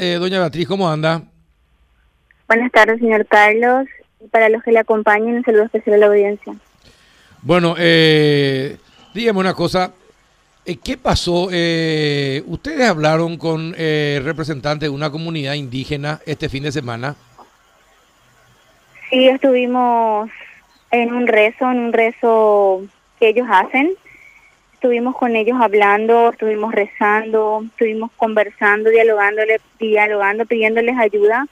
Eh, doña Beatriz, ¿cómo anda? Buenas tardes, señor Carlos. Y para los que le acompañen, un saludo especial a la audiencia. Bueno, eh, dígame una cosa. Eh, ¿Qué pasó? Eh, ¿Ustedes hablaron con eh, representantes de una comunidad indígena este fin de semana? Sí, estuvimos en un rezo, en un rezo que ellos hacen. Estuvimos con ellos hablando, estuvimos rezando, estuvimos conversando, dialogándole, dialogando, pidiéndoles ayuda,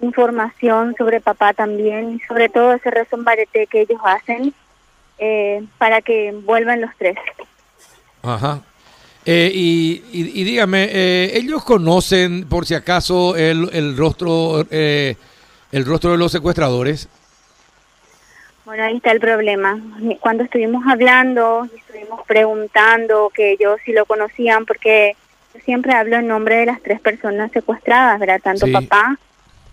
información sobre papá también, sobre todo ese rezo en bareté que ellos hacen eh, para que vuelvan los tres. Ajá. Eh, y, y- y dígame, eh, ¿ellos conocen por si acaso el, el rostro eh, el rostro de los secuestradores? Bueno, ahí está el problema. Cuando estuvimos hablando y estuvimos preguntando que ellos si lo conocían, porque yo siempre hablo en nombre de las tres personas secuestradas, ¿verdad? Tanto Sí. papá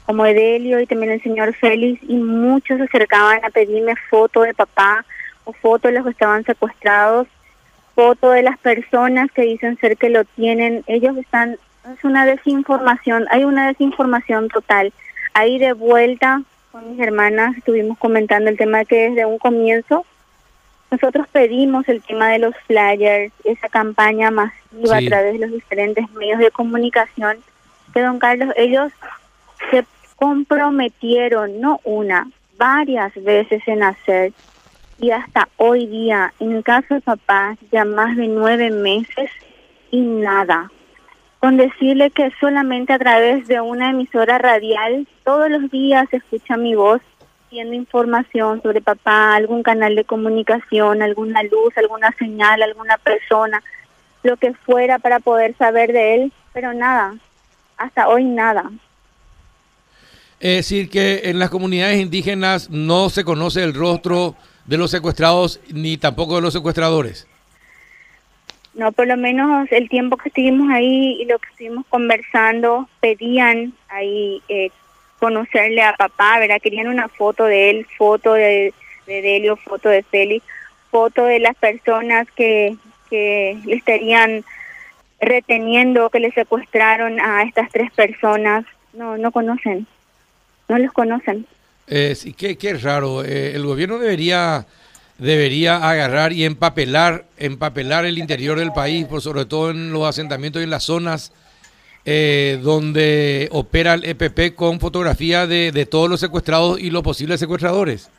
como Edelio y también el señor Félix, y muchos se acercaban a pedirme foto de papá o foto de los que estaban secuestrados, foto de las personas que dicen ser que lo tienen. Ellos están, es una desinformación, hay una desinformación total. Ahí de vuelta con mis hermanas estuvimos comentando el tema de que desde un comienzo nosotros pedimos el tema de los flyers, esa campaña masiva Sí. a través de los diferentes medios de comunicación, que don Carlos, ellos se comprometieron, no una, varias veces en hacer, y hasta hoy día, en el caso de papá, ya más de nueve meses y nada. Con decirle que solamente a través de una emisora radial, todos los días se escucha mi voz pidiendo información sobre papá, algún canal de comunicación, alguna luz, alguna señal, alguna persona, lo que fuera para poder saber de él, pero nada, hasta hoy nada. Es decir, que en las comunidades indígenas no se conoce el rostro de los secuestrados ni tampoco de los secuestradores. No, por lo menos el tiempo que estuvimos ahí y lo que estuvimos conversando, pedían ahí eh, conocerle a papá, ¿verdad? Querían una foto de él, foto de, de Delio, foto de Félix, foto de las personas que, que le estarían reteniendo, que le secuestraron a estas tres personas. No, no conocen, no los conocen. Eh, sí, qué, qué raro. Eh, el gobierno debería debería agarrar y empapelar empapelar el interior del país, por sobre todo en los asentamientos y en las zonas eh, donde opera el EPP con fotografía de, todos los secuestrados y los posibles secuestradores.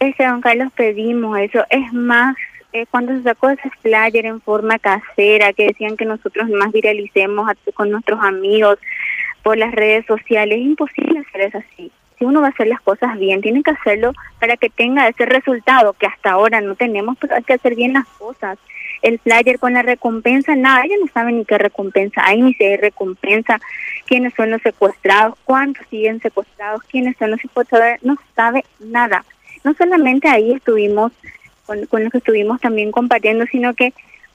Ese don Carlos pedimos eso. Es más, eh, cuando se sacó ese flyer en forma casera, que decían que nosotros más viralicemos con nuestros amigos por las redes sociales, es imposible hacer eso así. Si uno va a hacer las cosas bien, tiene que hacerlo para que tenga ese resultado que hasta ahora no tenemos, pero hay que hacer bien las cosas. El flyer con la recompensa, nada, ellos no saben ni qué recompensa hay, ni si hay recompensa, quiénes son los secuestrados, cuántos siguen secuestrados, quiénes son los secuestradores, no sabe nada. No solamente ahí estuvimos, con, con los que estuvimos también compartiendo, sino que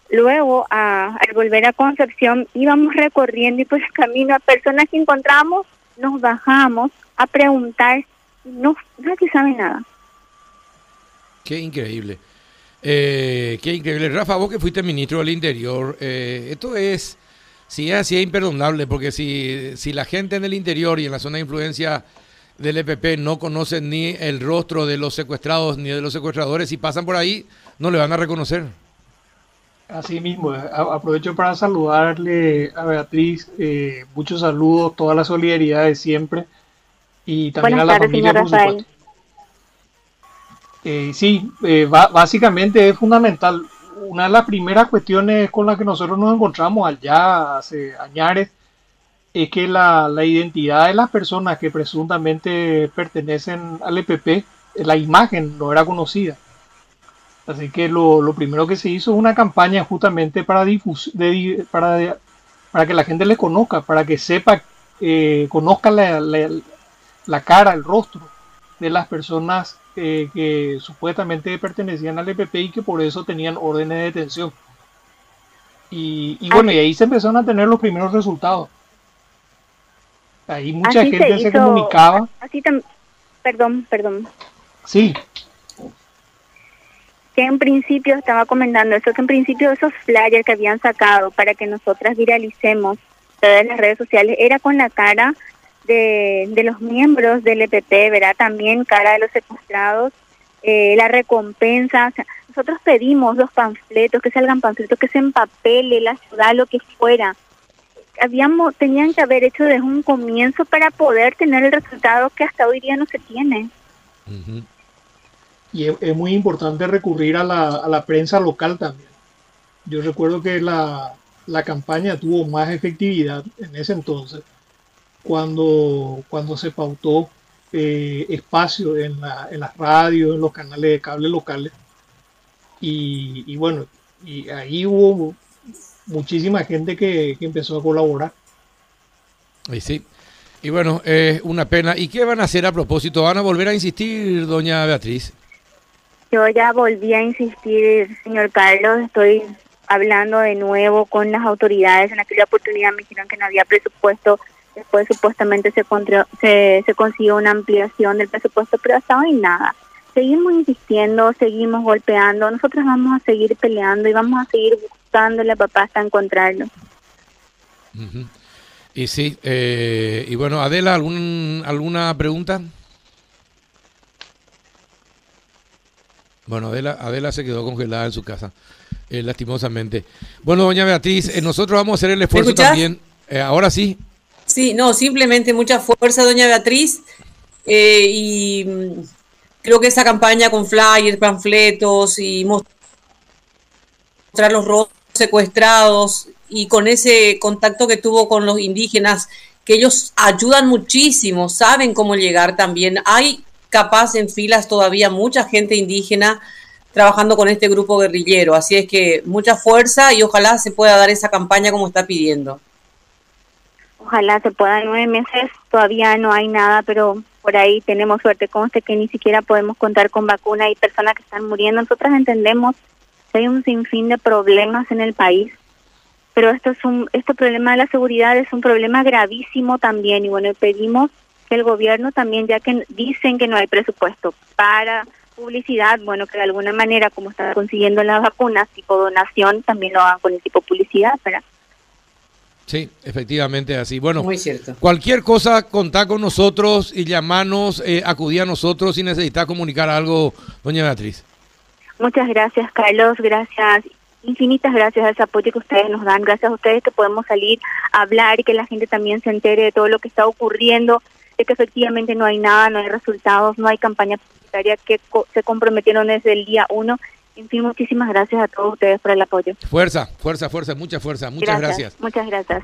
luego a- al volver a Concepción íbamos recorriendo y por el camino a personas que encontramos, nos bajamos a preguntar, y no, nadie sabe nada. Qué increíble. Eh, qué increíble. Rafa, vos que fuiste ministro del Interior, eh, esto es, si es así, es imperdonable, porque si, si la gente en el interior y en la zona de influencia del EPP no conocen ni el rostro de los secuestrados ni de los secuestradores, si pasan por ahí, no le van a reconocer. Así mismo, a- aprovecho para saludarle a Beatriz, eh, muchos saludos, toda la solidaridad de siempre y también Buenas a la tardes, familia, por supuesto. Eh, sí, eh, básicamente es fundamental. Una de las primeras cuestiones con las que nosotros nos encontramos allá hace años es que la, la identidad de las personas que presuntamente pertenecen al EPP, la imagen no era conocida. Así que lo, lo primero que se hizo es una campaña justamente para, difus- de para, de- para que la gente les conozca, para que sepa, eh, conozca la, la- la cara, el rostro de las personas eh, que supuestamente pertenecían al EPP y que por eso tenían órdenes de detención. Y, y bueno, y ahí se empezaron a tener los primeros resultados. Ahí mucha Así se gente se, hizo- comunicaba. Así perdón, perdón. Sí, que en principio estaba comentando eso, que en principio esos flyers que habían sacado para que nosotras viralicemos de las redes sociales era con la cara de, de los miembros del EPP, ¿verdad? También cara de los secuestrados, eh, la recompensa. nosotros pedimos los panfletos, que salgan panfletos, que se empapele la ciudad, lo que fuera. Habíamos, tenían que haber hecho desde un comienzo para poder tener el resultado que hasta hoy día no se tiene. Y es, muy importante recurrir a la, a la prensa local también. Yo recuerdo que la, la campaña tuvo más efectividad en ese entonces, cuando, cuando se pautó eh, espacio en, la, en las radios, en los canales de cable locales. Y, bueno, y ahí hubo muchísima gente que, empezó a colaborar. Y sí. Y bueno, es una pena. ¿Y qué van a hacer a propósito? ¿Van a volver a insistir, doña Beatriz? Yo ya volví a insistir, señor Carlos. Estoy hablando de nuevo con las autoridades. En aquella oportunidad me dijeron que no había presupuesto. Después supuestamente se, se, se consiguió una ampliación del presupuesto, pero hasta hoy nada. Seguimos insistiendo, seguimos golpeando. Nosotros vamos a seguir peleando y vamos a seguir buscándole a papá hasta encontrarlo. Y sí, eh, y bueno, Adela, ¿algún, ¿alguna pregunta? Bueno, Adela, Adela se quedó congelada en su casa. Eh, lastimosamente. Bueno, doña Beatriz, eh, nosotros vamos a hacer el esfuerzo también. Eh, ahora sí. Sí, no, simplemente mucha fuerza, doña Beatriz. y mm, creo que esa campaña con flyers, panfletos y mostrar los rostros secuestrados y con ese contacto que tuvo con los indígenas, que ellos ayudan muchísimo, saben cómo llegar también. Hay capaz en filas todavía mucha gente indígena trabajando con este grupo guerrillero. Así es que mucha fuerza y ojalá se pueda dar esa campaña como está pidiendo. Ojalá se pueda nueve meses, todavía no hay nada, pero por ahí tenemos suerte. Conste que ni siquiera podemos contar con vacuna y personas que están muriendo. Nosotras entendemos que hay un sinfín de problemas en el país, pero esto es un, este problema de la seguridad es un problema gravísimo también y bueno, pedimos el gobierno también, ya que dicen que no hay presupuesto para publicidad, bueno, que de alguna manera, como está consiguiendo las vacunas, tipo donación, también lo hagan con el tipo publicidad, ¿verdad? Sí, efectivamente así. Bueno, Muy cierto. cualquier cosa, contá con nosotros y llamarnos, eh, acudí a nosotros si necesita comunicar algo, doña Beatriz. Muchas gracias, Carlos. Gracias, infinitas gracias a ese apoyo que ustedes nos dan. Gracias a ustedes que podemos salir a hablar y que la gente también se entere de todo lo que está ocurriendo, de que efectivamente no hay nada, no hay resultados, no hay campaña que se comprometieron desde el día uno. En fin, muchísimas gracias a todos ustedes por el apoyo. Fuerza, fuerza, fuerza, mucha fuerza. Muchas gracias. Muchas gracias.